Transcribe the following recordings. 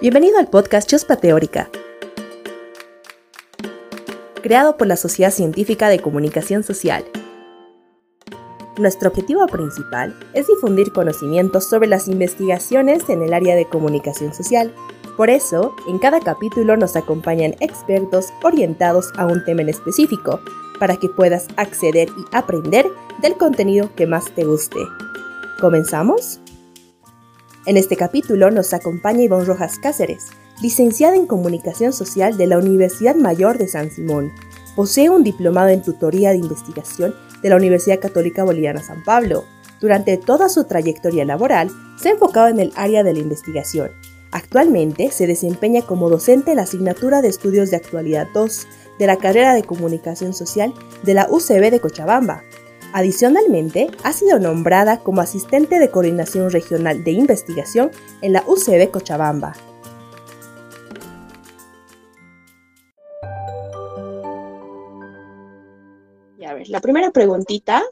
Bienvenido al podcast Chuspa Teórica, creado por la Sociedad Científica de Comunicación Social. Nuestro objetivo principal es difundir conocimientos sobre las investigaciones en el área de comunicación social. Por eso, en cada capítulo nos acompañan expertos orientados a un tema en específico, para que puedas acceder y aprender del contenido que más te guste. ¿Comenzamos? En este capítulo nos acompaña Ivonne Rojas Cáceres, licenciada en Comunicación Social de la Universidad Mayor de San Simón. Posee un diplomado en tutoría de investigación de la Universidad Católica Boliviana San Pablo. Durante toda su trayectoria laboral, se ha enfocado en el área de la investigación. Actualmente se desempeña como docente en la asignatura de Estudios de Actualidad 2 de la carrera de Comunicación Social de la UCB de Cochabamba, Adicionalmente, ha sido nombrada como asistente de coordinación regional de investigación en la UCB Cochabamba. a ver, la primera preguntita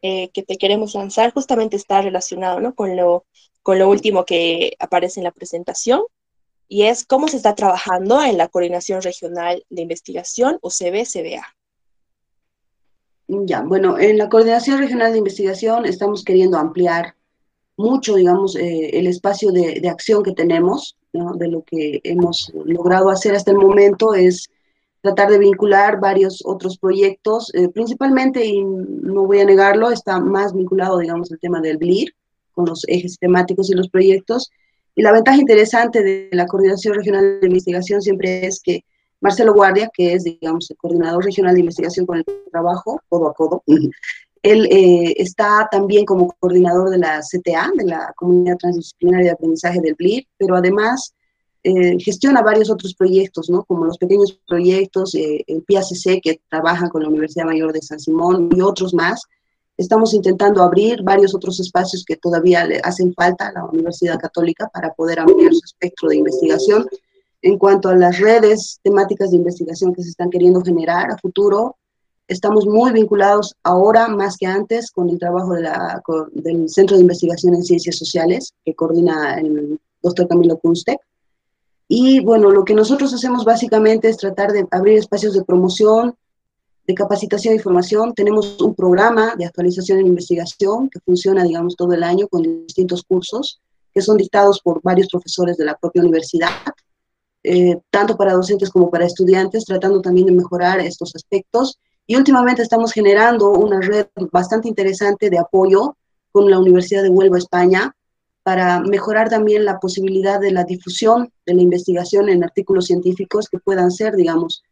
eh, que te queremos lanzar justamente está relacionado con, lo, con lo último que aparece en la presentación y es cómo se está trabajando en la coordinación regional de investigación UCB-CBA. Ya, bueno, en la Coordinación Regional de Investigación estamos queriendo ampliar mucho, digamos, eh, el espacio de, acción que tenemos, de lo que hemos logrado hacer hasta el momento es tratar de vincular varios otros proyectos, eh, principalmente, y no voy a negarlo, está más vinculado, digamos, el tema del BLIR, con los ejes temáticos y los proyectos. Y la ventaja interesante de la Coordinación Regional de Investigación siempre es que Marcelo Guardia, que es, digamos, el coordinador regional de investigación con el trabajo, codo a codo. Él eh, está también como coordinador de la CTA, de la Comunidad Transdisciplinaria de Aprendizaje del BLIR, pero además eh, gestiona varios otros proyectos, ¿no? Como los pequeños proyectos, eh, el PACC, que trabaja con la Universidad Mayor de San Simón y otros más. Estamos intentando abrir varios otros espacios que todavía le hacen falta a la Universidad Católica para poder ampliar su espectro de investigación en cuanto a las redes temáticas de investigación que se están queriendo generar a futuro, estamos muy vinculados ahora más que antes con el trabajo del Centro de Investigación en Ciencias Sociales, que coordina el doctor Camilo Kunstec. Y bueno, lo que nosotros hacemos básicamente es tratar de abrir espacios de promoción, de capacitación y formación. Tenemos un programa de actualización en investigación que funciona, digamos, todo el año con distintos cursos que son dictados por varios profesores de la propia universidad eh, tanto para docentes como para estudiantes, tratando también de mejorar estos aspectos. Y últimamente estamos generando una red bastante interesante de apoyo con la Universidad de Huelva, España, para mejorar también la posibilidad de la difusión de la investigación en artículos científicos que puedan ser, digamos,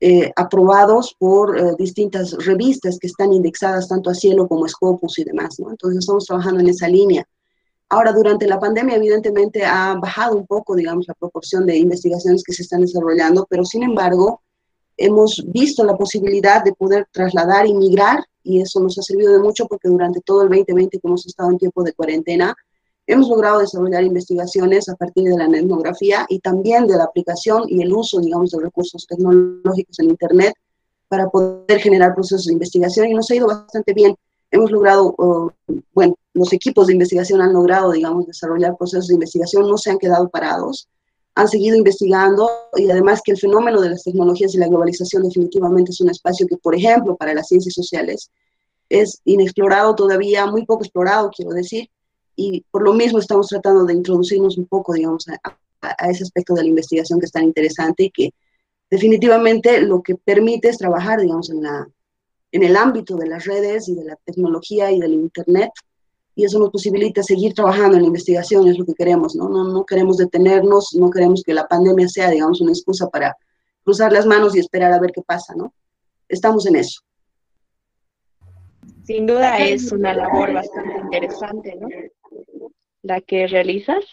eh, aprobados por eh, distintas revistas que están indexadas tanto a Cielo como a Scopus y demás. ¿no? Entonces estamos trabajando en esa línea. Ahora, durante la pandemia, evidentemente ha bajado un poco, digamos, la proporción de investigaciones que se están desarrollando, pero sin embargo, hemos visto la posibilidad de poder trasladar y migrar, y eso nos ha servido de mucho porque durante todo el 2020 que hemos estado en tiempo de cuarentena, hemos logrado desarrollar investigaciones a partir de la etnografía y también de la aplicación y el uso, digamos, de recursos tecnológicos en Internet para poder generar procesos de investigación y nos ha ido bastante bien hemos logrado, bueno, los equipos de investigación han logrado, digamos, desarrollar procesos de investigación, no se han quedado parados, han seguido investigando y además que el fenómeno de las tecnologías y la globalización definitivamente es un espacio que, por ejemplo, para las ciencias sociales es inexplorado todavía, muy poco explorado, quiero decir, y por lo mismo estamos tratando de introducirnos un poco, digamos, a, a ese aspecto de la investigación que es tan interesante y que definitivamente lo que permite es trabajar, digamos, en la, en el ámbito de las redes y de la tecnología y del Internet. Y eso nos posibilita seguir trabajando en la investigación, es lo que queremos, ¿no? No, no queremos detenernos, no queremos que la pandemia sea, digamos, una excusa para cruzar las manos y esperar a ver qué pasa, ¿no? Estamos en eso. Sin duda es una labor bastante interesante, ¿no? La que realizas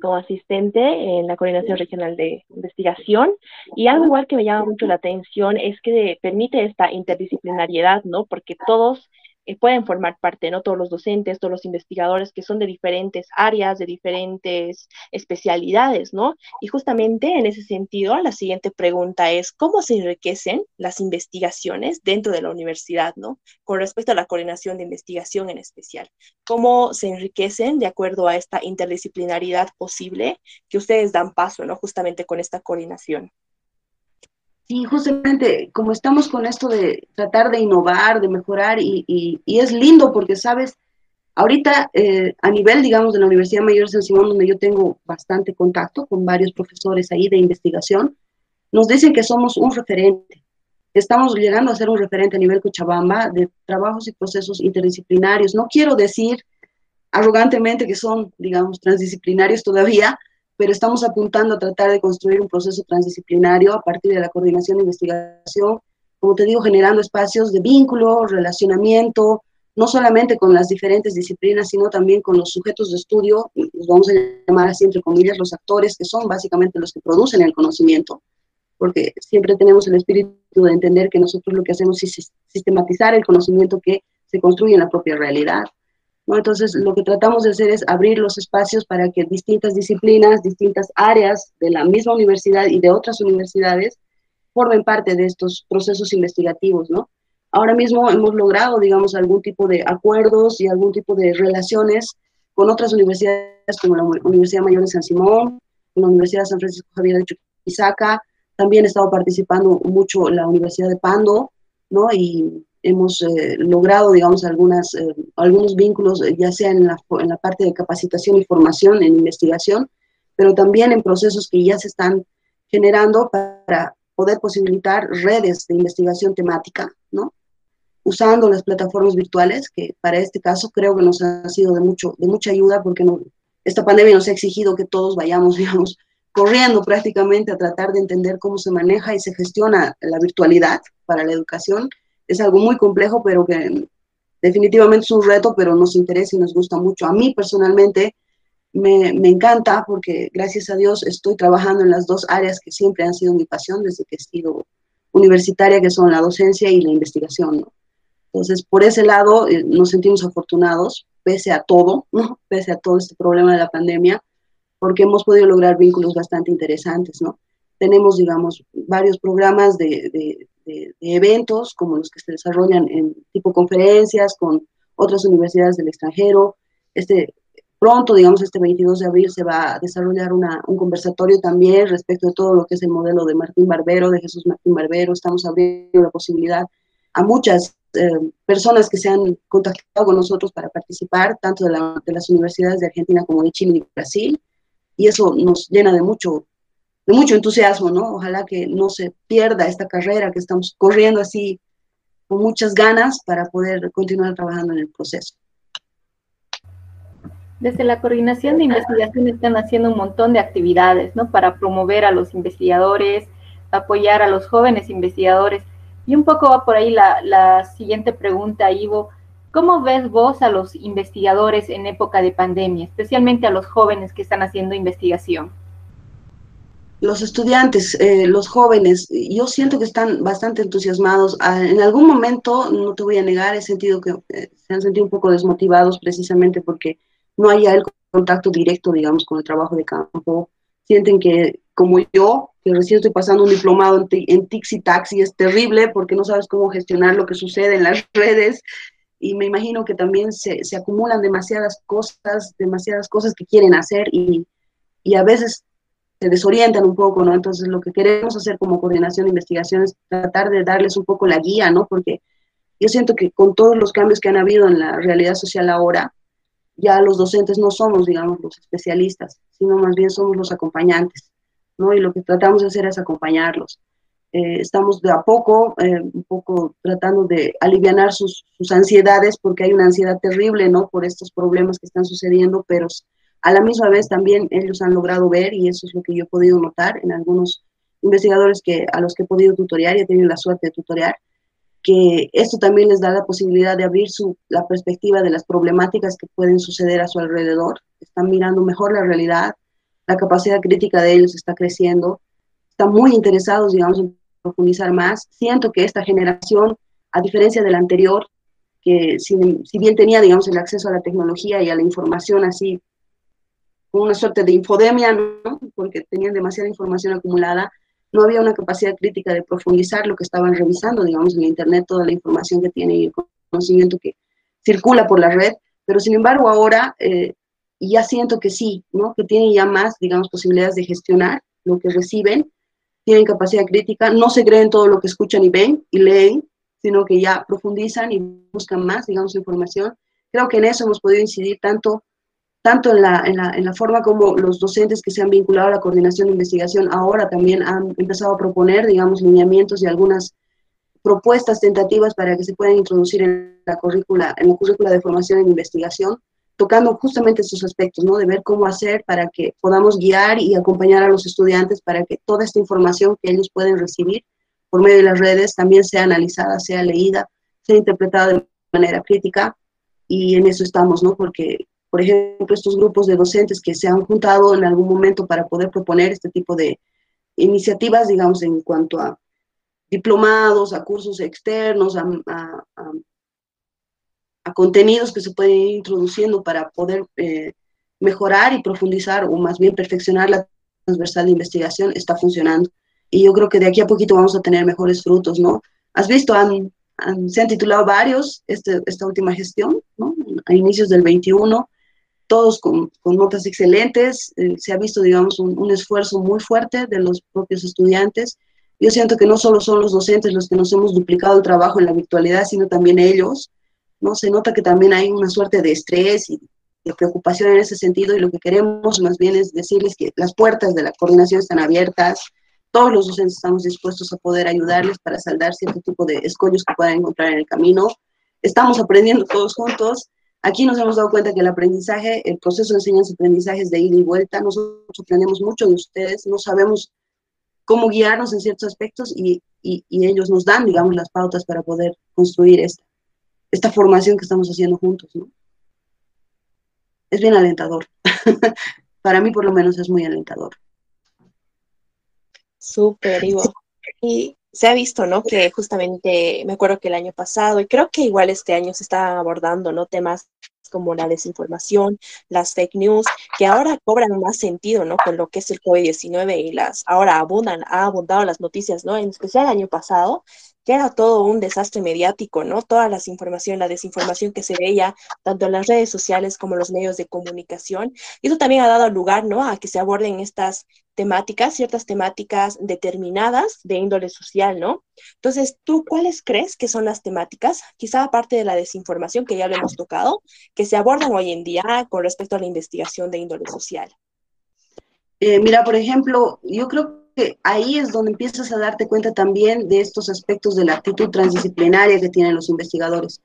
como asistente en la Coordinación Regional de Investigación. Y algo igual que me llama mucho la atención es que permite esta interdisciplinariedad, ¿no? Porque todos eh, pueden formar parte, ¿no? Todos los docentes, todos los investigadores que son de diferentes áreas, de diferentes especialidades, ¿no? Y justamente en ese sentido, la siguiente pregunta es, ¿cómo se enriquecen las investigaciones dentro de la universidad, ¿no? Con respecto a la coordinación de investigación en especial. ¿Cómo se enriquecen de acuerdo a esta interdisciplinaridad posible que ustedes dan paso, ¿no? Justamente con esta coordinación. Sí, justamente como estamos con esto de tratar de innovar, de mejorar, y, y, es lindo porque, sabes, ahorita eh, a nivel, digamos, de la Universidad Mayor de San Simón, donde yo tengo bastante contacto con varios profesores ahí de investigación, nos dicen que somos un referente. Estamos llegando a ser un referente a nivel Cochabamba de trabajos y procesos interdisciplinarios. No quiero decir arrogantemente que son, digamos, transdisciplinarios todavía, pero estamos apuntando a tratar de construir un proceso transdisciplinario a partir de la coordinación de investigación, como te digo, generando espacios de vínculo, relacionamiento, no solamente con las diferentes disciplinas, sino también con los sujetos de estudio, los vamos a llamar así entre comillas, los actores, que son básicamente los que producen el conocimiento, porque siempre tenemos el espíritu de entender que nosotros lo que hacemos es sistematizar el conocimiento que se construye en la propia realidad. Entonces, lo que tratamos de hacer es abrir los espacios para que distintas disciplinas, distintas áreas de la misma universidad y de otras universidades formen parte de estos procesos investigativos, ¿no? Ahora mismo hemos logrado, digamos, algún tipo de acuerdos y algún tipo de relaciones con otras universidades como la Universidad Mayor de San Simón, la Universidad de San Francisco Javier de Chuquisaca, también he estado participando mucho la Universidad de Pando, ¿no? Y hemos eh, logrado, digamos, algunas, eh, algunos vínculos, eh, ya sea en la, en la parte de capacitación y formación, en investigación, pero también en procesos que ya se están generando para poder posibilitar redes de investigación temática, ¿no? Usando las plataformas virtuales, que para este caso creo que nos ha sido de, mucho, de mucha ayuda porque no, esta pandemia nos ha exigido que todos vayamos, digamos, corriendo prácticamente a tratar de entender cómo se maneja y se gestiona la virtualidad para la educación es algo muy complejo, pero que definitivamente es un reto, pero nos interesa y nos gusta mucho. A mí personalmente me, me, encanta porque gracias a Dios estoy trabajando en las dos áreas que siempre han sido mi pasión desde que he sido universitaria, que son la docencia y la investigación. Entonces, por ese lado, eh, nos sentimos afortunados, pese a todo, ¿no? pese a todo este problema de la pandemia, porque hemos podido lograr vínculos bastante interesantes. ¿no? Tenemos, digamos, varios programas de de, eventos como los que se desarrollan en tipo conferencias con otras universidades del extranjero. Este, pronto, digamos, este 22 de abril se va a desarrollar una, un conversatorio también respecto de todo lo que es el modelo de Martín Barbero, de Jesús Martín Barbero. Estamos abriendo la posibilidad a muchas eh, personas que se han contactado con nosotros para participar, tanto de, la, de, las universidades de Argentina como de Chile y Brasil, y eso nos llena de mucho de mucho entusiasmo, ¿no? Ojalá que no se pierda esta carrera que estamos corriendo así con muchas ganas para poder continuar trabajando en el proceso. Desde la coordinación de investigación están haciendo un montón de actividades, ¿no? Para promover a los investigadores, apoyar a los jóvenes investigadores. Y un poco va por ahí la, siguiente pregunta, Ivo. ¿Cómo ves vos a los investigadores en época de pandemia, especialmente a los jóvenes que están haciendo investigación? Los estudiantes, eh, los jóvenes, yo siento que están bastante entusiasmados. Ah, en algún momento, no te voy a negar, he sentido que eh, se han sentido un poco desmotivados precisamente porque no hay el contacto directo, digamos, con el trabajo de campo. Sienten que, como yo, que recién estoy pasando un diplomado en, en Tixi Taxi, es terrible porque no sabes cómo gestionar lo que sucede en las redes. Y me imagino que también se, se acumulan demasiadas cosas, demasiadas cosas que quieren hacer y, y a veces se desorientan un poco, ¿no? Entonces lo que queremos hacer como coordinación de investigación es tratar de darles un poco la guía, ¿no? Porque yo siento que con todos los cambios que han habido en la realidad social ahora, ya los docentes no somos, digamos, los especialistas, sino más bien somos los acompañantes, ¿no? Y lo que tratamos de hacer es acompañarlos. Eh, estamos de a poco, eh, un poco tratando de aliviar sus, sus ansiedades, porque hay una ansiedad terrible, ¿no? Por estos problemas que están sucediendo, pero a la misma vez también ellos han logrado ver, y eso es lo que yo he podido notar en algunos investigadores que, a los que he podido tutoriar y he tenido la suerte de tutoriar, que esto también les da la posibilidad de abrir su, la perspectiva de las problemáticas que pueden suceder a su alrededor. Están mirando mejor la realidad, la capacidad crítica de ellos está creciendo, están muy interesados, digamos, en profundizar más. Siento que esta generación, a diferencia de la anterior, que si, bien tenía, digamos, el acceso a la tecnología y a la información así, con una suerte de infodemia, ¿no? porque tenían demasiada información acumulada, no había una capacidad crítica de profundizar lo que estaban revisando, digamos, en Internet, toda la información que tiene y el conocimiento que circula por la red, pero sin embargo ahora eh, ya siento que sí, ¿no? que tienen ya más, digamos, posibilidades de gestionar lo que reciben, tienen capacidad crítica, no se creen todo lo que escuchan y ven y leen, sino que ya profundizan y buscan más, digamos, información. Creo que en eso hemos podido incidir tanto, tanto en, la, en, la, en la forma como los docentes que se han vinculado a la coordinación de investigación ahora también han empezado a proponer, digamos, lineamientos y algunas propuestas tentativas para que se puedan introducir en la currícula, en la currícula de formación en investigación, tocando justamente estos aspectos, ¿no? De ver cómo hacer para que podamos guiar y acompañar a los estudiantes para que toda esta información que ellos pueden recibir por medio de las redes también sea analizada, sea leída, sea interpretada de manera crítica y en eso estamos, ¿no? Porque, por ejemplo, estos grupos de docentes que se han juntado en algún momento para poder proponer este tipo de iniciativas, digamos, en cuanto a diplomados, a cursos externos, a, contenidos que se pueden ir introduciendo para poder eh, mejorar y profundizar o más bien perfeccionar la transversal de investigación, está funcionando y yo creo que de aquí a poquito vamos a tener mejores frutos, ¿no? Has visto, han, se han titulado varios este, esta última gestión, ¿no? A inicios del 21, todos con, notas excelentes, eh, se ha visto, digamos, un, un, esfuerzo muy fuerte de los propios estudiantes. Yo siento que no solo son los docentes los que nos hemos duplicado el trabajo en la virtualidad, sino también ellos, ¿no? Se nota que también hay una suerte de estrés y de preocupación en ese sentido y lo que queremos más bien es decirles que las puertas de la coordinación están abiertas, todos los docentes estamos dispuestos a poder ayudarles para saldar cierto tipo de escollos que puedan encontrar en el camino. Estamos aprendiendo todos juntos. Aquí nos hemos dado cuenta que el aprendizaje, el proceso de enseñanza-aprendizaje es de ida y vuelta. Nosotros aprendemos mucho de ustedes, no sabemos cómo guiarnos en ciertos aspectos y, y, ellos nos dan, digamos, las pautas para poder construir esta, esta formación que estamos haciendo juntos. ¿no? Es bien alentador. para mí, por lo menos, es muy alentador. Súper, Y se ha visto, ¿no? Que justamente, me acuerdo que el año pasado, y creo que igual este año se está abordando, ¿no? Temas como la desinformación, las fake news, que ahora cobran más sentido, ¿no? Con lo que es el COVID-19 y las, ahora abundan, ha abundado las noticias, ¿no? En especial el año pasado, que era todo un desastre mediático, ¿no? Todas las información, la desinformación que se veía tanto en las redes sociales como en los medios de comunicación. Y eso también ha dado lugar, ¿no? A que se aborden estas temáticas, ciertas temáticas determinadas de índole social, ¿no? Entonces, ¿tú cuáles crees que son las temáticas, quizá aparte de la desinformación que ya lo hemos tocado, que se abordan hoy en día con respecto a la investigación de índole social? Eh, mira, por ejemplo, yo creo ahí es donde empiezas a darte cuenta también de estos aspectos de la actitud transdisciplinaria que tienen los investigadores,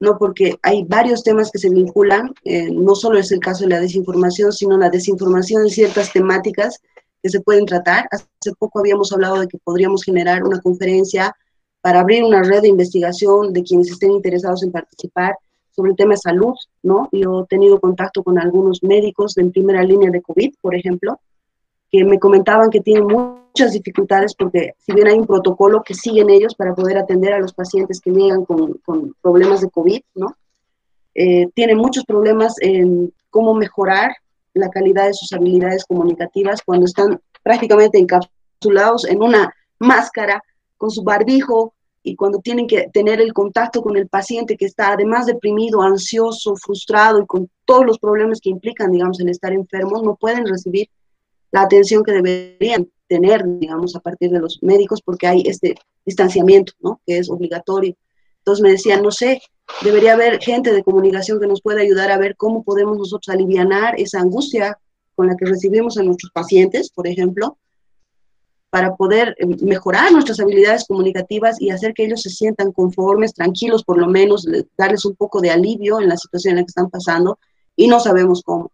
¿no? Porque hay varios temas que se vinculan, eh, no solo es el caso de la desinformación, sino la desinformación en ciertas temáticas que se pueden tratar. Hace poco habíamos hablado de que podríamos generar una conferencia para abrir una red de investigación de quienes estén interesados en participar sobre el tema de salud, ¿no? Yo he tenido contacto con algunos médicos en primera línea de COVID, por ejemplo, que me comentaban que tienen muchas dificultades porque si bien hay un protocolo que siguen ellos para poder atender a los pacientes que llegan con, con problemas de COVID, ¿no? Eh, tienen muchos problemas en cómo mejorar la calidad de sus habilidades comunicativas cuando están prácticamente encapsulados en una máscara con su barbijo y cuando tienen que tener el contacto con el paciente que está además deprimido, ansioso, frustrado y con todos los problemas que implican, digamos, el estar enfermo, no pueden recibir la atención que deberían tener, digamos, a partir de los médicos, porque hay este distanciamiento, ¿no? Que es obligatorio. Entonces me decían, no sé, debería haber gente de comunicación que nos pueda ayudar a ver cómo podemos nosotros aliviar esa angustia con la que recibimos a nuestros pacientes, por ejemplo, para poder eh, mejorar nuestras habilidades comunicativas y hacer que ellos se sientan conformes, tranquilos, por lo menos, darles un poco de alivio en la situación en la que están pasando, y no sabemos cómo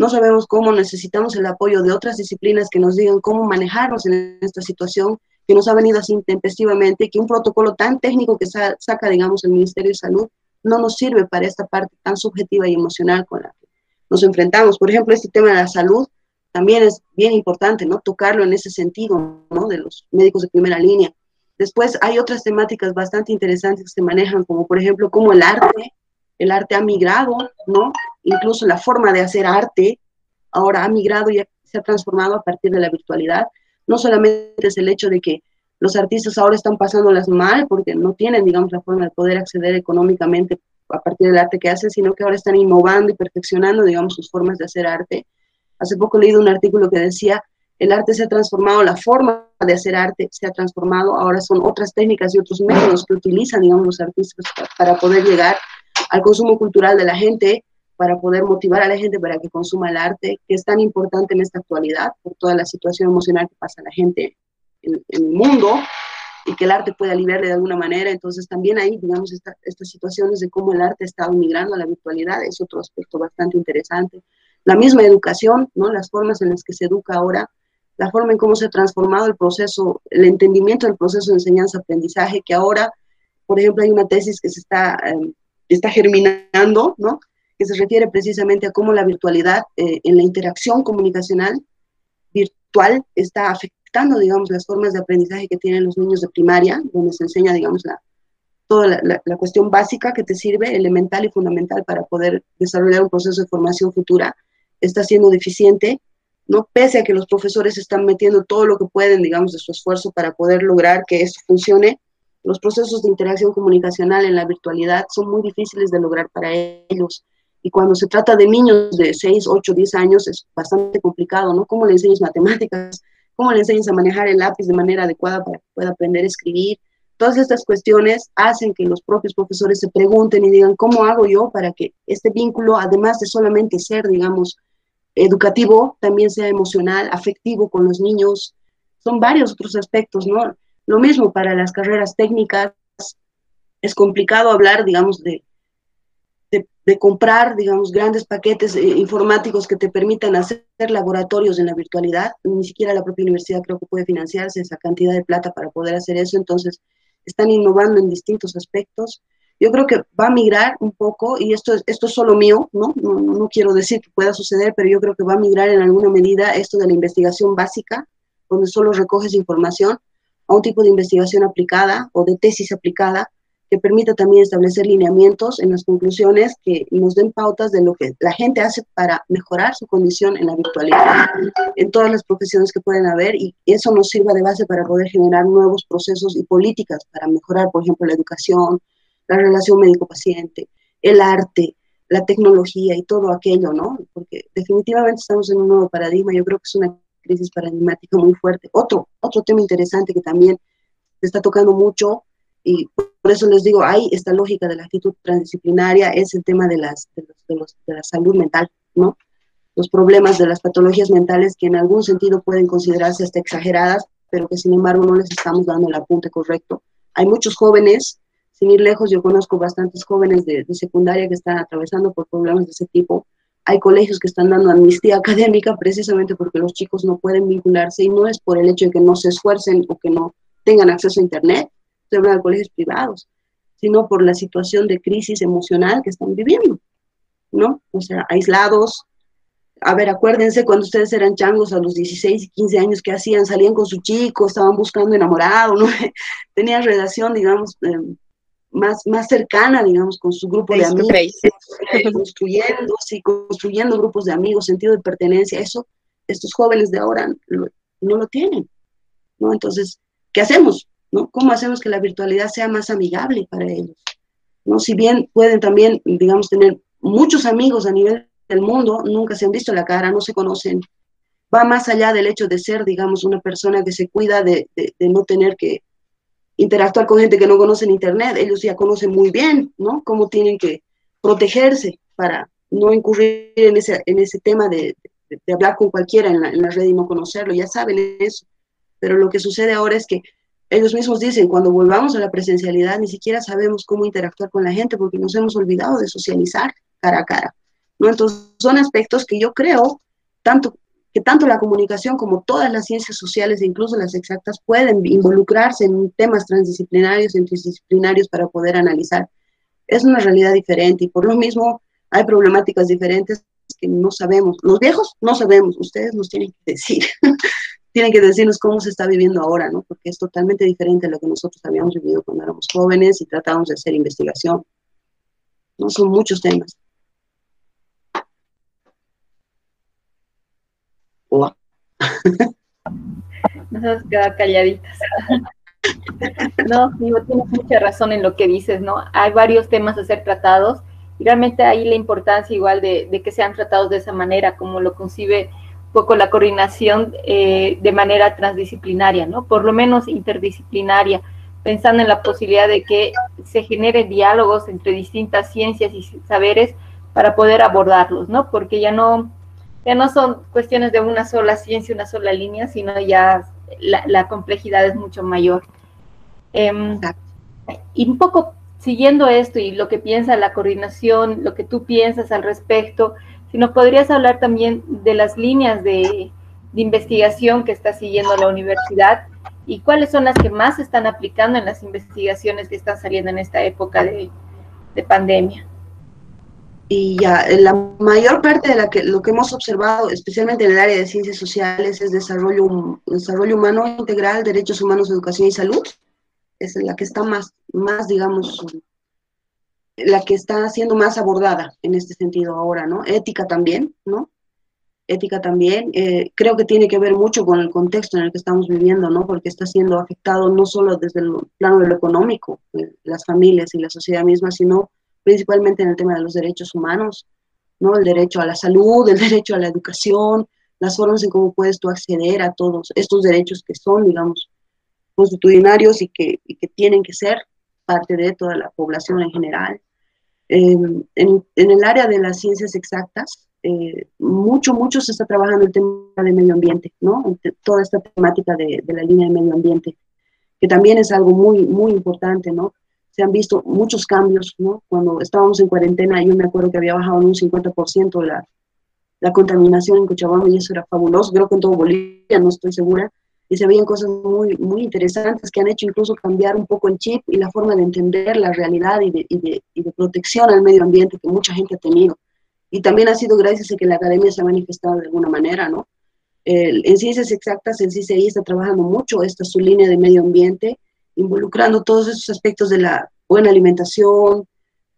no sabemos cómo, necesitamos el apoyo de otras disciplinas que nos digan cómo manejarnos en esta situación que nos ha venido así intempestivamente y que un protocolo tan técnico que saca, digamos, el Ministerio de Salud no nos sirve para esta parte tan subjetiva y emocional con la que nos enfrentamos. Por ejemplo, este tema de la salud también es bien importante, ¿no? Tocarlo en ese sentido, ¿no? De los médicos de primera línea. Después hay otras temáticas bastante interesantes que se manejan, como por ejemplo, cómo el arte, el arte ha migrado, ¿no? Incluso la forma de hacer arte ahora ha migrado y se ha transformado a partir de la virtualidad. No solamente es el hecho de que los artistas ahora están pasándolas mal porque no tienen, digamos, la forma de poder acceder económicamente a partir del arte que hacen, sino que ahora están innovando y perfeccionando, digamos, sus formas de hacer arte. Hace poco leído un artículo que decía, el arte se ha transformado, la forma de hacer arte se ha transformado, ahora son otras técnicas y otros métodos que utilizan, digamos, los artistas para poder llegar al consumo cultural de la gente, para poder motivar a la gente para que consuma el arte, que es tan importante en esta actualidad por toda la situación emocional que pasa la gente en, el mundo y que el arte puede aliviarle de alguna manera. Entonces también ahí, digamos, estas situaciones de cómo el arte está migrando a la virtualidad es otro aspecto bastante interesante. La misma educación, ¿no? Las formas en las que se educa ahora, la forma en cómo se ha transformado el proceso, el entendimiento del proceso de enseñanza-aprendizaje, que ahora, por ejemplo, hay una tesis que se está, em, está germinando, ¿no? Que se refiere precisamente a cómo la virtualidad eh, en la interacción comunicacional virtual está afectando digamos, las formas de aprendizaje que tienen los niños de primaria, donde se enseña, digamos, la, toda la, la, cuestión básica que te sirve, elemental y fundamental para poder desarrollar un proceso de formación futura, está siendo deficiente, ¿no? Pese a que los profesores están metiendo todo lo que pueden, digamos, de su esfuerzo para poder lograr que esto funcione, los procesos de interacción comunicacional en la virtualidad son muy difíciles de lograr para ellos. Y cuando se trata de niños de 6, 8, 10 años es bastante complicado, ¿no? ¿Cómo le enseñas matemáticas? cómo le enseñas a manejar el lápiz de manera adecuada para que pueda aprender a escribir. Todas estas cuestiones hacen que los propios profesores se pregunten y digan, ¿cómo hago yo para que este vínculo, además de solamente ser, digamos, educativo, también sea emocional, afectivo con los niños? Son varios otros aspectos, ¿no? Lo mismo para las carreras técnicas. Es complicado hablar, digamos, de, de comprar, digamos, grandes paquetes eh, informáticos que te permitan hacer laboratorios en la virtualidad. Ni siquiera la propia universidad creo que puede financiarse esa cantidad de plata para poder hacer eso. Entonces, están innovando en distintos aspectos. Yo creo que va a migrar un poco, y esto es, esto es solo mío, ¿no? ¿no? No quiero decir que pueda suceder, pero yo creo que va a migrar en alguna medida esto de la investigación básica, donde solo recoges información, a un tipo de investigación aplicada o de tesis aplicada, que permita también establecer lineamientos en las conclusiones que nos den pautas de lo que la gente hace para mejorar su condición en la virtualidad, en todas las profesiones que pueden haber, y eso nos sirva de base para poder generar nuevos procesos y políticas para mejorar, por ejemplo, la educación, la relación médico-paciente, el arte, la tecnología y todo aquello, ¿no? Porque definitivamente estamos en un nuevo paradigma, yo creo que es una crisis paradigmática muy fuerte. Otro, otro tema interesante que también se está tocando mucho y por eso les digo, hay esta lógica de la actitud transdisciplinaria, es el tema de, las, de, los, de, la salud mental, ¿no? Los problemas de las patologías mentales que en algún sentido pueden considerarse hasta exageradas, pero que sin embargo no les estamos dando el apunte correcto. Hay muchos jóvenes, sin ir lejos, yo conozco bastantes jóvenes de, de secundaria que están atravesando por problemas de ese tipo. Hay colegios que están dando amnistía académica precisamente porque los chicos no pueden vincularse y no es por el hecho de que no se esfuercen o que no tengan acceso a Internet, estoy de colegios privados, sino por la situación de crisis emocional que están viviendo, ¿no? O sea, aislados. A ver, acuérdense cuando ustedes eran changos a los 16 y 15 años, ¿qué hacían? Salían con su chico, estaban buscando enamorado, ¿no? Tenían relación, digamos, eh, más, más cercana, digamos, con su grupo de amigos, construyendo, sí, construyendo grupos de amigos, sentido de pertenencia, eso estos jóvenes de ahora no lo tienen, ¿no? Entonces, ¿qué hacemos? ¿No? ¿Cómo hacemos que la virtualidad sea más amigable para ellos? ¿no? Si bien pueden también, digamos, tener muchos amigos a nivel del mundo, nunca se han visto la cara, no se conocen, va más allá del hecho de ser, digamos, una persona que se cuida de, no tener que interactuar con gente que no conoce en Internet, ellos ya conocen muy bien, ¿no? Cómo tienen que protegerse para no incurrir en ese, en ese tema de, hablar con cualquiera en la, en la red y no conocerlo, ya saben eso. Pero lo que sucede ahora es que ellos mismos dicen, cuando volvamos a la presencialidad, ni siquiera sabemos cómo interactuar con la gente porque nos hemos olvidado de socializar cara a cara. ¿no? Entonces, son aspectos que yo creo tanto, que tanto la comunicación como todas las ciencias sociales e incluso las exactas pueden involucrarse en temas transdisciplinarios, interdisciplinarios para poder analizar. Es una realidad diferente y por lo mismo hay problemáticas diferentes que no sabemos. Los viejos no sabemos, ustedes nos tienen que decir. tienen que decirnos cómo se está viviendo ahora, ¿no? Porque es totalmente diferente a lo que nosotros habíamos vivido cuando éramos jóvenes y tratábamos de hacer investigación. Son muchos temas. Oh. Nos hemos quedado calladitas. no, digo, tienes mucha razón en lo que dices, ¿no? Hay varios temas a ser tratados y realmente ahí la importancia igual de que sean tratados de esa manera, como lo concibe poco la coordinación eh, de manera transdisciplinaria, ¿no? Por lo menos interdisciplinaria, pensando en la posibilidad de que se generen diálogos entre distintas ciencias y saberes para poder abordarlos, ¿no? Porque ya no, ya no son cuestiones de una sola ciencia, una sola línea, sino ya la, complejidad es mucho mayor. Em, y un poco siguiendo esto y lo que piensa la coordinación, lo que tú piensas al respecto, si nos podrías hablar también de las líneas de, investigación que está siguiendo la universidad y cuáles son las que más se están aplicando en las investigaciones que están saliendo en esta época de, pandemia. Y ya, la mayor parte de la que, lo que hemos observado, especialmente en el área de ciencias sociales, es desarrollo, desarrollo humano integral, derechos humanos, educación y salud. Es la que está más, más digamos, la que está siendo más abordada en este sentido ahora, ¿no? Ética también, ¿no? Ética también, eh, creo que tiene que ver mucho con el contexto en el que estamos viviendo, ¿no? Porque está siendo afectado no solo desde el plano de lo económico, las familias y la sociedad misma, sino principalmente en el tema de los derechos humanos, ¿no? El derecho a la salud, el derecho a la educación, las formas en cómo puedes tú acceder a todos estos derechos que son, digamos, constitucionarios y que, y que tienen que ser parte de toda la población en general. Em, en, el área de las ciencias exactas, eh, mucho, mucho se está trabajando el tema de medio ambiente, ¿no? Toda esta temática de, la línea de medio ambiente, que también es algo muy, muy importante, ¿no? Se han visto muchos cambios, ¿no? Cuando estábamos en cuarentena, yo me acuerdo que había bajado en un 50% la, la contaminación en Cochabamba y eso era fabuloso. Creo que en todo Bolivia, no estoy segura y se veían cosas muy, muy interesantes que han hecho incluso cambiar un poco el chip y la forma de entender la realidad y de, y de, y de protección al medio ambiente que mucha gente ha tenido. Y también ha sido gracias a que la academia se ha manifestado de alguna manera, ¿no? en ciencias exactas, el CCI está trabajando mucho esta su línea de medio ambiente, involucrando todos esos aspectos de la buena alimentación,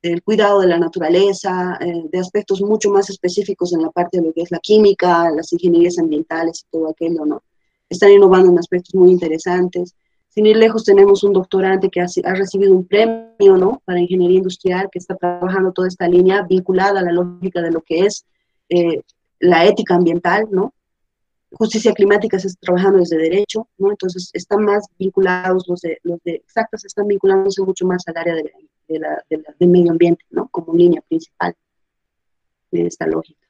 del cuidado de la naturaleza, eh, de aspectos mucho más específicos en la parte de lo que es la química, las ingenierías ambientales y todo aquello, ¿no? Están innovando en aspectos muy interesantes. Sin ir lejos, tenemos un doctorante que ha, recibido un premio ¿no? para ingeniería industrial, que está trabajando toda esta línea vinculada a la lógica de lo que es eh, la ética ambiental, ¿no? Justicia climática se está trabajando desde derecho, ¿no? Entonces están más vinculados, los de, los de exactas están vinculándose mucho más al área de, de del medio ambiente, ¿no? Como línea principal de esta lógica.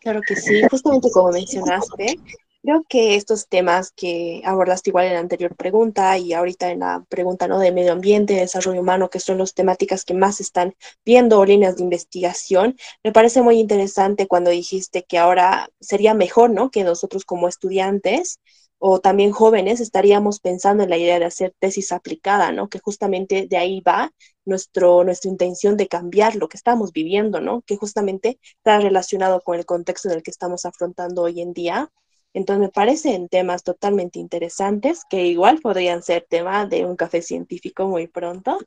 Claro que sí, justamente como mencionaste, creo que estos temas que abordaste igual en la anterior pregunta y ahorita en la pregunta ¿no? de medio ambiente, desarrollo humano, que son las temáticas que más están viendo líneas de investigación, me parece muy interesante cuando dijiste que ahora sería mejor, ¿no? Que nosotros como estudiantes o también jóvenes estaríamos pensando en la idea de hacer tesis aplicada, ¿no? Que justamente de ahí va nuestro, nuestra intención de cambiar lo que estamos viviendo, ¿no? Que justamente está relacionado con el contexto en el que estamos afrontando hoy en día. Entonces me parecen temas totalmente interesantes que igual podrían ser tema de un café científico muy pronto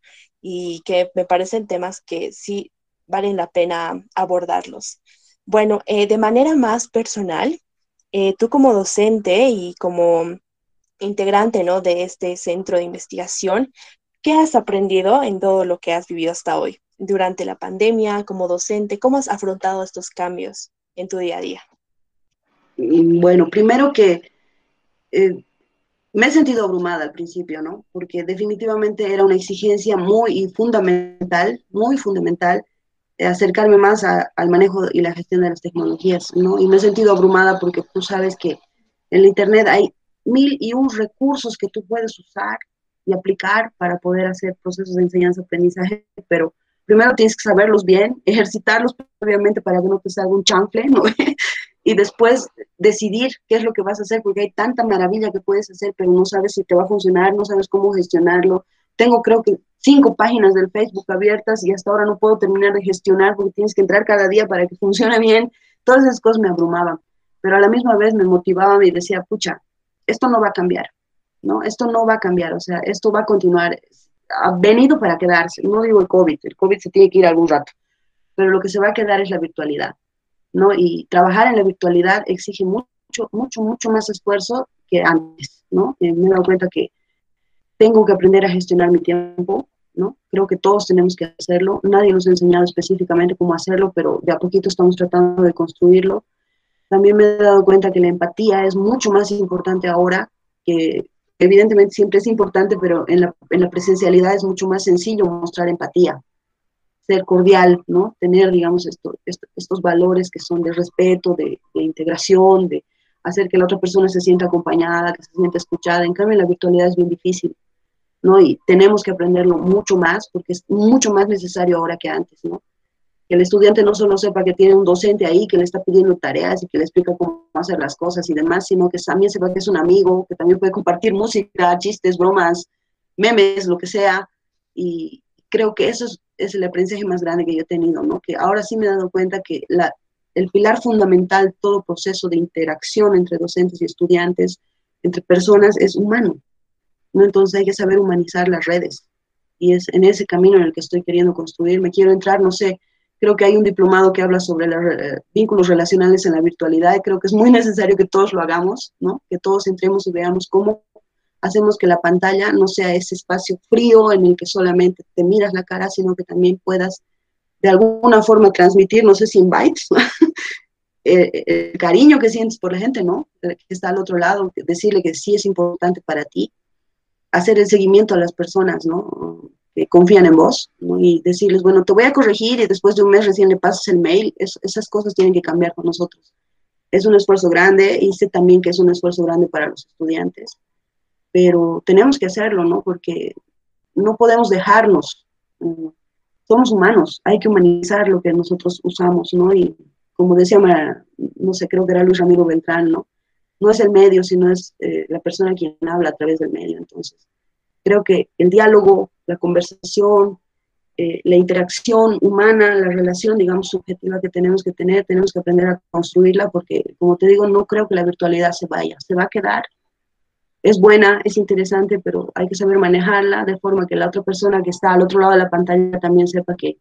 y que me parecen temas que sí valen la pena abordarlos. Bueno, eh, de manera más personal, eh, tú como docente y como integrante ¿no? de este centro de investigación, ¿qué has aprendido en todo lo que has vivido hasta hoy? Durante la pandemia, como docente, ¿cómo has afrontado estos cambios en tu día a día? Mm, bueno, primero que eh, me he sentido abrumada al principio, ¿no? Porque definitivamente era una exigencia muy fundamental, muy fundamental, acercarme más al manejo y la gestión de las tecnologías, ¿no? Y me he sentido abrumada porque tú sabes que en la Internet hay mil y un recursos que tú puedes usar y aplicar para poder hacer procesos de enseñanza-aprendizaje, pero primero tienes que saberlos bien, ejercitarlos obviamente para que no te salga un chanfle, ¿no? y después decidir qué es lo que vas a hacer, porque hay tanta maravilla que puedes hacer, pero no sabes si te va a funcionar, no sabes cómo gestionarlo. Tengo creo que cinco páginas del Facebook abiertas y hasta ahora no puedo terminar de gestionar porque tienes que entrar cada día para que funcione bien. Todas esas cosas me abrumaban. pero a la misma vez me motivaba y decía, pucha, esto no va a cambiar, ¿no? Esto no va a cambiar, o sea, esto va a continuar, ha venido para quedarse, no digo el COVID, el COVID se tiene que ir algún rato, pero lo que se va a quedar es la virtualidad, ¿no? Y trabajar en la virtualidad exige mucho, mucho, mucho más esfuerzo que antes, ¿no? Eh, me he dado cuenta que tengo que aprender a gestionar mi tiempo, ¿no? Creo que todos tenemos que hacerlo. Nadie nos ha enseñado específicamente cómo hacerlo, pero de a poquito estamos tratando de construirlo. También me he dado cuenta que la empatía es mucho más importante ahora, que evidentemente siempre es importante, pero en la, en la presencialidad es mucho más sencillo mostrar empatía, ser cordial, ¿no? Tener, digamos, esto, estos valores que son de respeto, de, de, integración, de hacer que la otra persona se sienta acompañada, que se sienta escuchada. En cambio, en la virtualidad es bien difícil. ¿No? Y tenemos que aprenderlo mucho más porque es mucho más necesario ahora que antes, ¿no? Que el estudiante no solo sepa que tiene un docente ahí que le está pidiendo tareas y que le explica cómo hacer las cosas y demás, sino que también sepa que es un amigo, que también puede compartir música, chistes, bromas, memes, lo que sea. Y creo que eso es, el aprendizaje más grande que yo he tenido, ¿no? Que ahora sí me he dado cuenta que la, el pilar fundamental, todo proceso de interacción entre docentes y estudiantes, entre personas, es humano. ¿No? Entonces hay que saber humanizar las redes. Y es en ese camino en el que estoy queriendo construir. Me quiero entrar, no sé, creo que hay un diplomado que habla sobre los eh, vínculos relacionales en la virtualidad y creo que es muy necesario que todos lo hagamos, ¿no? Que todos entremos y veamos cómo hacemos que la pantalla no sea ese espacio frío en el que solamente te miras la cara, sino que también puedas de alguna forma transmitir, no sé si en bytes, el, cariño que sientes por la gente, ¿no? Que está al otro lado, decirle que sí es importante para ti hacer el seguimiento a las personas, ¿no? Que confían en vos. Y decirles, bueno, te voy a corregir y después de un mes recién le pasas el mail. esas cosas tienen que cambiar con nosotros. Es un esfuerzo grande y sé también que es un esfuerzo grande para los estudiantes, pero tenemos que hacerlo, ¿no? Porque no podemos dejarnos. somos humanos, hay que humanizar lo que nosotros usamos, ¿no? Y como decía, no sé, creo que era Luis Ramiro Beltrán, ¿no? No es el medio, sino es eh, la persona quien habla a través del medio. Entonces, creo que el diálogo, la conversación, eh, la interacción humana, la relación, digamos, subjetiva que tenemos que tener, tenemos que aprender a construirla porque, como te digo, no creo que la virtualidad se vaya, se va a quedar. Es buena, es interesante, pero hay que saber manejarla de forma que la otra persona que está al otro lado de la pantalla también sepa que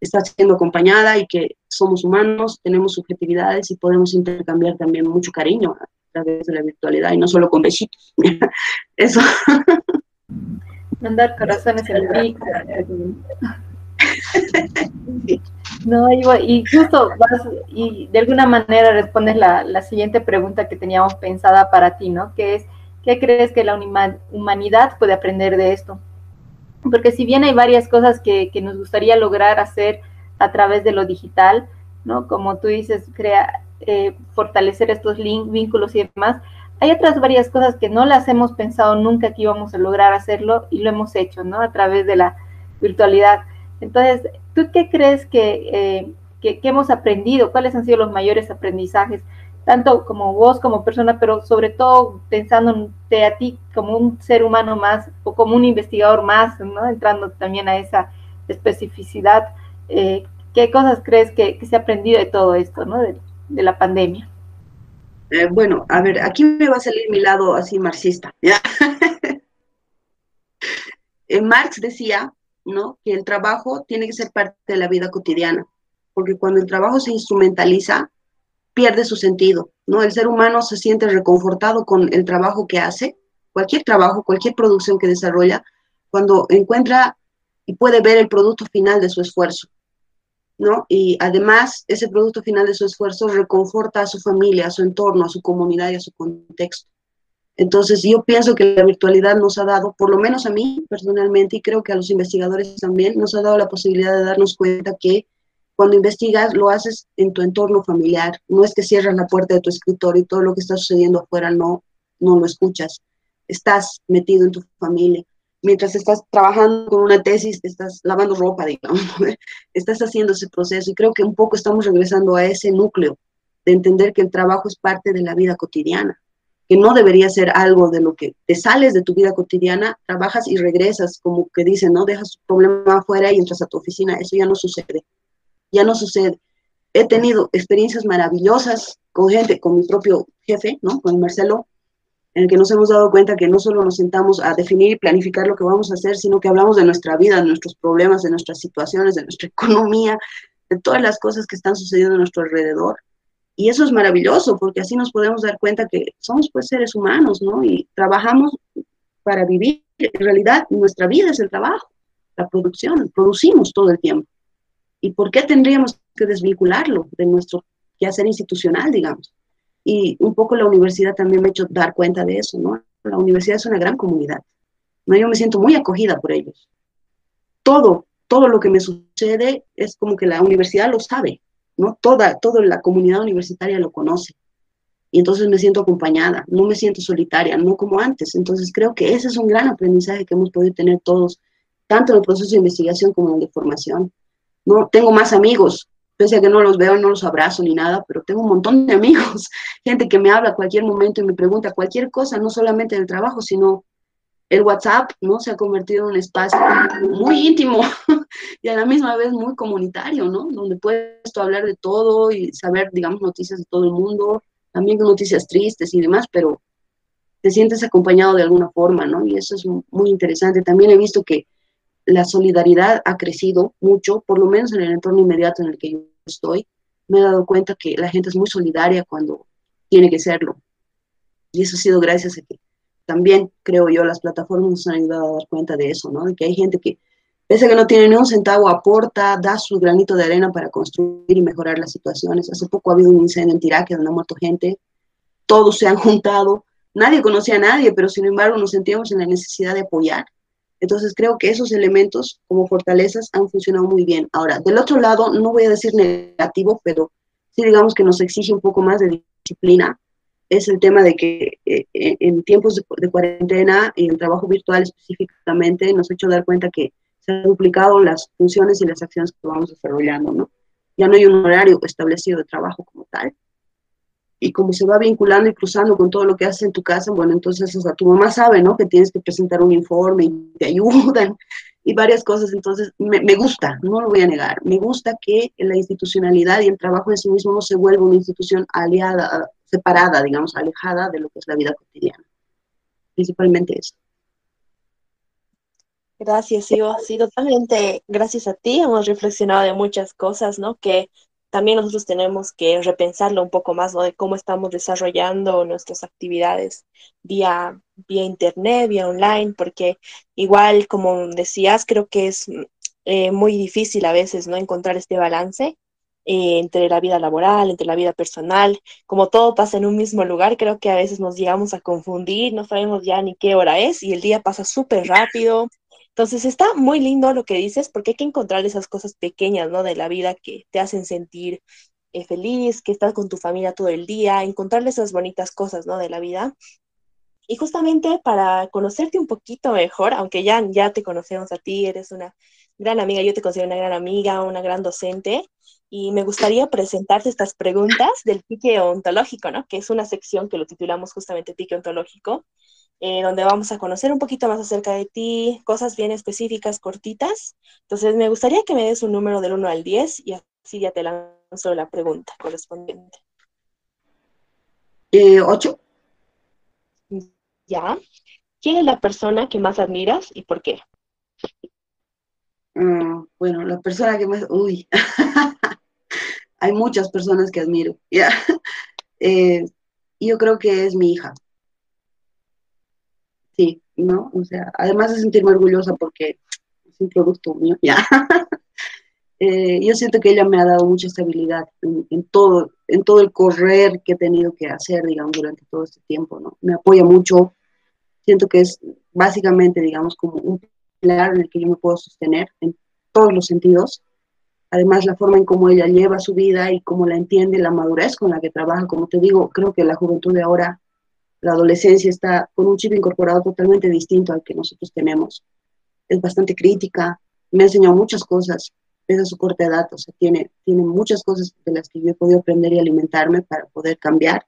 está siendo acompañada y que somos humanos, tenemos subjetividades y podemos intercambiar también mucho cariño través de la virtualidad y no solo con besitos. Eso. Mandar corazones en el No, y justo vas, y de alguna manera respondes la, la, siguiente pregunta que teníamos pensada para ti, ¿no? Que es, ¿qué crees que la humanidad puede aprender de esto? Porque si bien hay varias cosas que, que nos gustaría lograr hacer a través de lo digital, ¿no? Como tú dices, crea, eh, fortalecer estos link, vínculos y demás. Hay otras varias cosas que no las hemos pensado nunca que íbamos a lograr hacerlo y lo hemos hecho, ¿no? A través de la virtualidad. Entonces, ¿tú qué crees que, eh, que, hemos aprendido? ¿Cuáles han sido los mayores aprendizajes? Tanto como vos como persona, pero sobre todo pensándote a ti como un ser humano más o como un investigador más, ¿no? Entrando también a esa especificidad. Eh, ¿Qué cosas crees que, se ha aprendido de todo esto, ¿no? De, la pandemia? Eh, bueno, a ver, aquí me va a salir mi lado así marxista. Eh, Marx decía, ¿no? Que el trabajo tiene que ser parte de la vida cotidiana, porque cuando el trabajo se instrumentaliza, pierde su sentido, ¿no? El ser humano se siente reconfortado con el trabajo que hace, cualquier trabajo, cualquier producción que desarrolla, cuando encuentra y puede ver el producto final de su esfuerzo. ¿no? Y además, ese producto final de su esfuerzo reconforta a su familia, a su entorno, a su comunidad y a su contexto. Entonces, yo pienso que la virtualidad nos ha dado, por lo menos a mí personalmente, y creo que a los investigadores también, nos ha dado la posibilidad de darnos cuenta que cuando investigas lo haces en tu entorno familiar. No es que cierras la puerta de tu escritorio y todo lo que está sucediendo afuera no, no lo escuchas. Estás metido en tu familia mientras estás trabajando con una tesis, estás lavando ropa, digamos, estás haciendo ese proceso y creo que un poco estamos regresando a ese núcleo de entender que el trabajo es parte de la vida cotidiana, que no debería ser algo de lo que te sales de tu vida cotidiana, trabajas y regresas, como que dicen, ¿no? Dejas tu problema afuera y entras a tu oficina, eso ya no sucede, ya no sucede. he tenido experiencias maravillosas con gente, con mi propio jefe, ¿no? Con Marcelo, en el que nos hemos dado cuenta que no solo nos sentamos a definir y planificar lo que vamos a hacer, sino que hablamos de nuestra vida, de nuestros problemas, de nuestras situaciones, de nuestra economía, de todas las cosas que están sucediendo a nuestro alrededor. Y eso es maravilloso, porque así nos podemos dar cuenta que somos pues seres humanos, ¿no? Y trabajamos para vivir. En realidad, nuestra vida es el trabajo, la producción, producimos todo el tiempo. ¿Y por qué tendríamos que desvincularlo de nuestro quehacer institucional, digamos? Y un poco la universidad también me ha hecho dar cuenta de eso, ¿no? La universidad es una gran comunidad. ¿no? Yo me siento muy acogida por ellos. Todo, todo lo que me sucede es como que la universidad lo sabe, ¿no? Toda, toda la comunidad universitaria lo conoce. Y entonces me siento acompañada, no me siento solitaria, no como antes. Entonces creo que ese es un gran aprendizaje que hemos podido tener todos, tanto en el proceso de investigación como en el de formación. ¿No? Tengo más amigos, pese a que no los veo, no los abrazo ni nada, pero tengo un montón de amigos, gente que me habla a cualquier momento y me pregunta cualquier cosa, no solamente del trabajo, sino el WhatsApp, ¿no? Se ha convertido en un espacio muy íntimo y a la misma vez muy comunitario, ¿no? Donde puedes hablar de todo y saber, digamos, noticias de todo el mundo, también noticias tristes y demás, pero te sientes acompañado de alguna forma, ¿no? Y eso es muy interesante. También he visto que la solidaridad ha crecido mucho, por lo menos en el entorno inmediato en el que yo estoy. Me he dado cuenta que la gente es muy solidaria cuando tiene que serlo. Y eso ha sido gracias a que también, creo yo, las plataformas nos han ayudado a dar cuenta de eso, ¿no? De que hay gente que, pese a que no tiene ni un centavo, aporta, da su granito de arena para construir y mejorar las situaciones. Hace poco ha habido un incendio en Tiraque donde ha muerto gente. Todos se han juntado. Nadie conocía a nadie, pero sin embargo nos sentíamos en la necesidad de apoyar entonces creo que esos elementos como fortalezas han funcionado muy bien. Ahora, del otro lado, no voy a decir negativo, pero sí digamos que nos exige un poco más de disciplina. Es el tema de que eh, en tiempos de, cuarentena y en trabajo virtual específicamente nos ha hecho dar cuenta que se han duplicado las funciones y las acciones que vamos desarrollando, ¿no? Ya no hay un horario establecido de trabajo como tal y como se va vinculando y cruzando con todo lo que haces en tu casa, bueno, entonces, sea, tu mamá sabe, ¿no? Que tienes que presentar un informe y te ayudan y varias cosas, entonces me, me, gusta, no lo voy a negar, me gusta que la institucionalidad y el trabajo en sí mismo no se vuelva una institución aliada, separada, digamos, alejada de lo que es la vida cotidiana. Principalmente eso. Gracias, Ivo. Sí, totalmente gracias a ti hemos reflexionado de muchas cosas, ¿no? Que también nosotros tenemos que repensarlo un poco más, ¿no? De cómo estamos desarrollando nuestras actividades vía, vía internet, vía online, porque igual, como decías, creo que es eh, muy difícil a veces, ¿no? Encontrar este balance eh, entre la vida laboral, entre la vida personal, como todo pasa en un mismo lugar, creo que a veces nos llegamos a confundir, no sabemos ya ni qué hora es y el día pasa súper rápido entonces está muy lindo lo que dices porque hay que encontrar esas cosas pequeñas, ¿no? De la vida que te hacen sentir eh, feliz, que estás con tu familia todo el día, encontrarle esas bonitas cosas, ¿no? De la vida. Y justamente para conocerte un poquito mejor, aunque ya, ya te conocemos a ti, eres una gran amiga, yo te considero una gran amiga, una gran docente, y me gustaría presentarte estas preguntas del pique ontológico, ¿no? Que es una sección que lo titulamos justamente pique ontológico, eh, donde vamos a conocer un poquito más acerca de ti, cosas bien específicas, cortitas. Entonces, me gustaría que me des un número del 1 al 10 y así ya te lanzo la pregunta correspondiente. Eh, 8. Ya. ¿Quién es la persona que más admiras y por qué? Mm, bueno, la persona que más... Uy, hay muchas personas que admiro. Eh, yo creo que es mi hija ¿no? O sea, además de sentirme orgullosa porque es un producto mío, ya. Eh, yo siento que ella me ha dado mucha estabilidad en, todo, en todo el correr que he tenido que hacer, digamos, durante todo este tiempo, ¿no? Me apoya mucho, siento que es básicamente, digamos, como un pilar en el que yo me puedo sostener en todos los sentidos. Además, la forma en cómo ella lleva su vida y cómo la entiende, la madurez con la que trabaja, como te digo, creo que la juventud de ahora la adolescencia está con un chip incorporado totalmente distinto al que nosotros tenemos. Es bastante crítica, me ha enseñado muchas cosas desde su corta edad, o sea, tiene, tiene muchas cosas de las que yo he podido aprender y alimentarme para poder cambiar,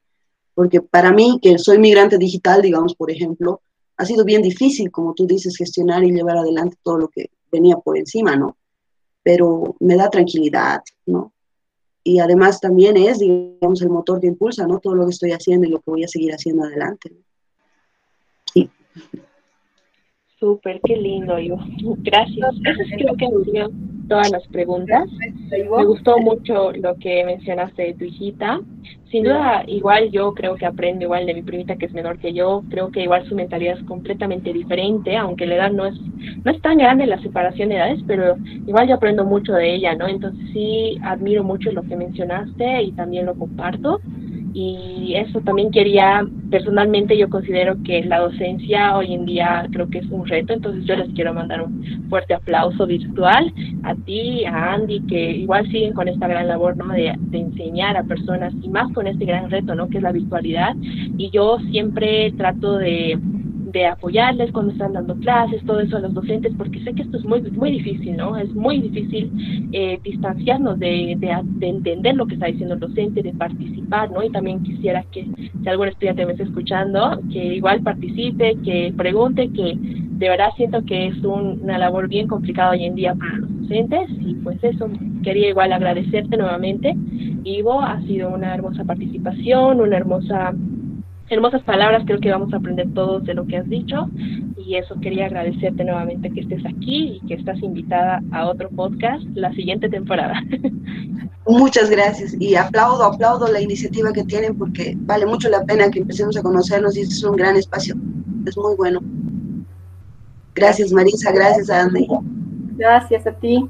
porque para mí, que soy migrante digital, digamos, por ejemplo, ha sido bien difícil, como tú dices, gestionar y llevar adelante todo lo que venía por encima, ¿no? Pero me da tranquilidad, ¿no? Y además también es, digamos, el motor de impulsa, ¿no? Todo lo que estoy haciendo y lo que voy a seguir haciendo adelante. Sí. Súper, qué lindo, Ivo. Gracias. Eso es creo que todas las preguntas. Me gustó mucho lo que mencionaste de tu hijita. Sin duda, igual yo creo que aprendo igual de mi primita que es menor que yo. Creo que igual su mentalidad es completamente diferente, aunque la edad no es no es tan grande la separación de edades, pero igual yo aprendo mucho de ella, ¿no? Entonces sí admiro mucho lo que mencionaste y también lo comparto y eso también quería, personalmente yo considero que la docencia hoy en día creo que es un reto, entonces yo les quiero mandar un fuerte aplauso virtual a ti, a Andy, que igual siguen con esta gran labor, ¿no? De, enseñar a personas y más con este gran reto, ¿no? Que es la virtualidad y yo siempre trato de de apoyarles cuando están dando clases, todo eso a los docentes, porque sé que esto es muy, muy difícil, ¿no? Es muy difícil eh, distanciarnos de, de, entender lo que está diciendo el docente, de participar, ¿no? Y también quisiera que si algún estudiante me está escuchando, que igual participe, que pregunte, que de verdad siento que es una labor bien complicada hoy en día para los docentes y pues eso, quería igual agradecerte nuevamente. Ivo, ha sido una hermosa participación, una hermosa hermosas palabras, creo que vamos a aprender todos de lo que has dicho y eso quería agradecerte nuevamente que estés aquí y que estás invitada a otro podcast la siguiente temporada. Muchas gracias y aplaudo, aplaudo la iniciativa que tienen porque vale mucho la pena que empecemos a conocernos y este es un gran espacio, es muy bueno. Gracias Marisa, gracias a Andy. Gracias a ti,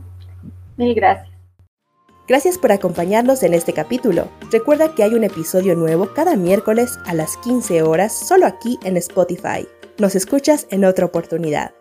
mil gracias. Gracias por acompañarnos en este capítulo. Recuerda que hay un episodio nuevo cada miércoles a las 15 horas solo aquí en Spotify. Nos escuchas en otra oportunidad.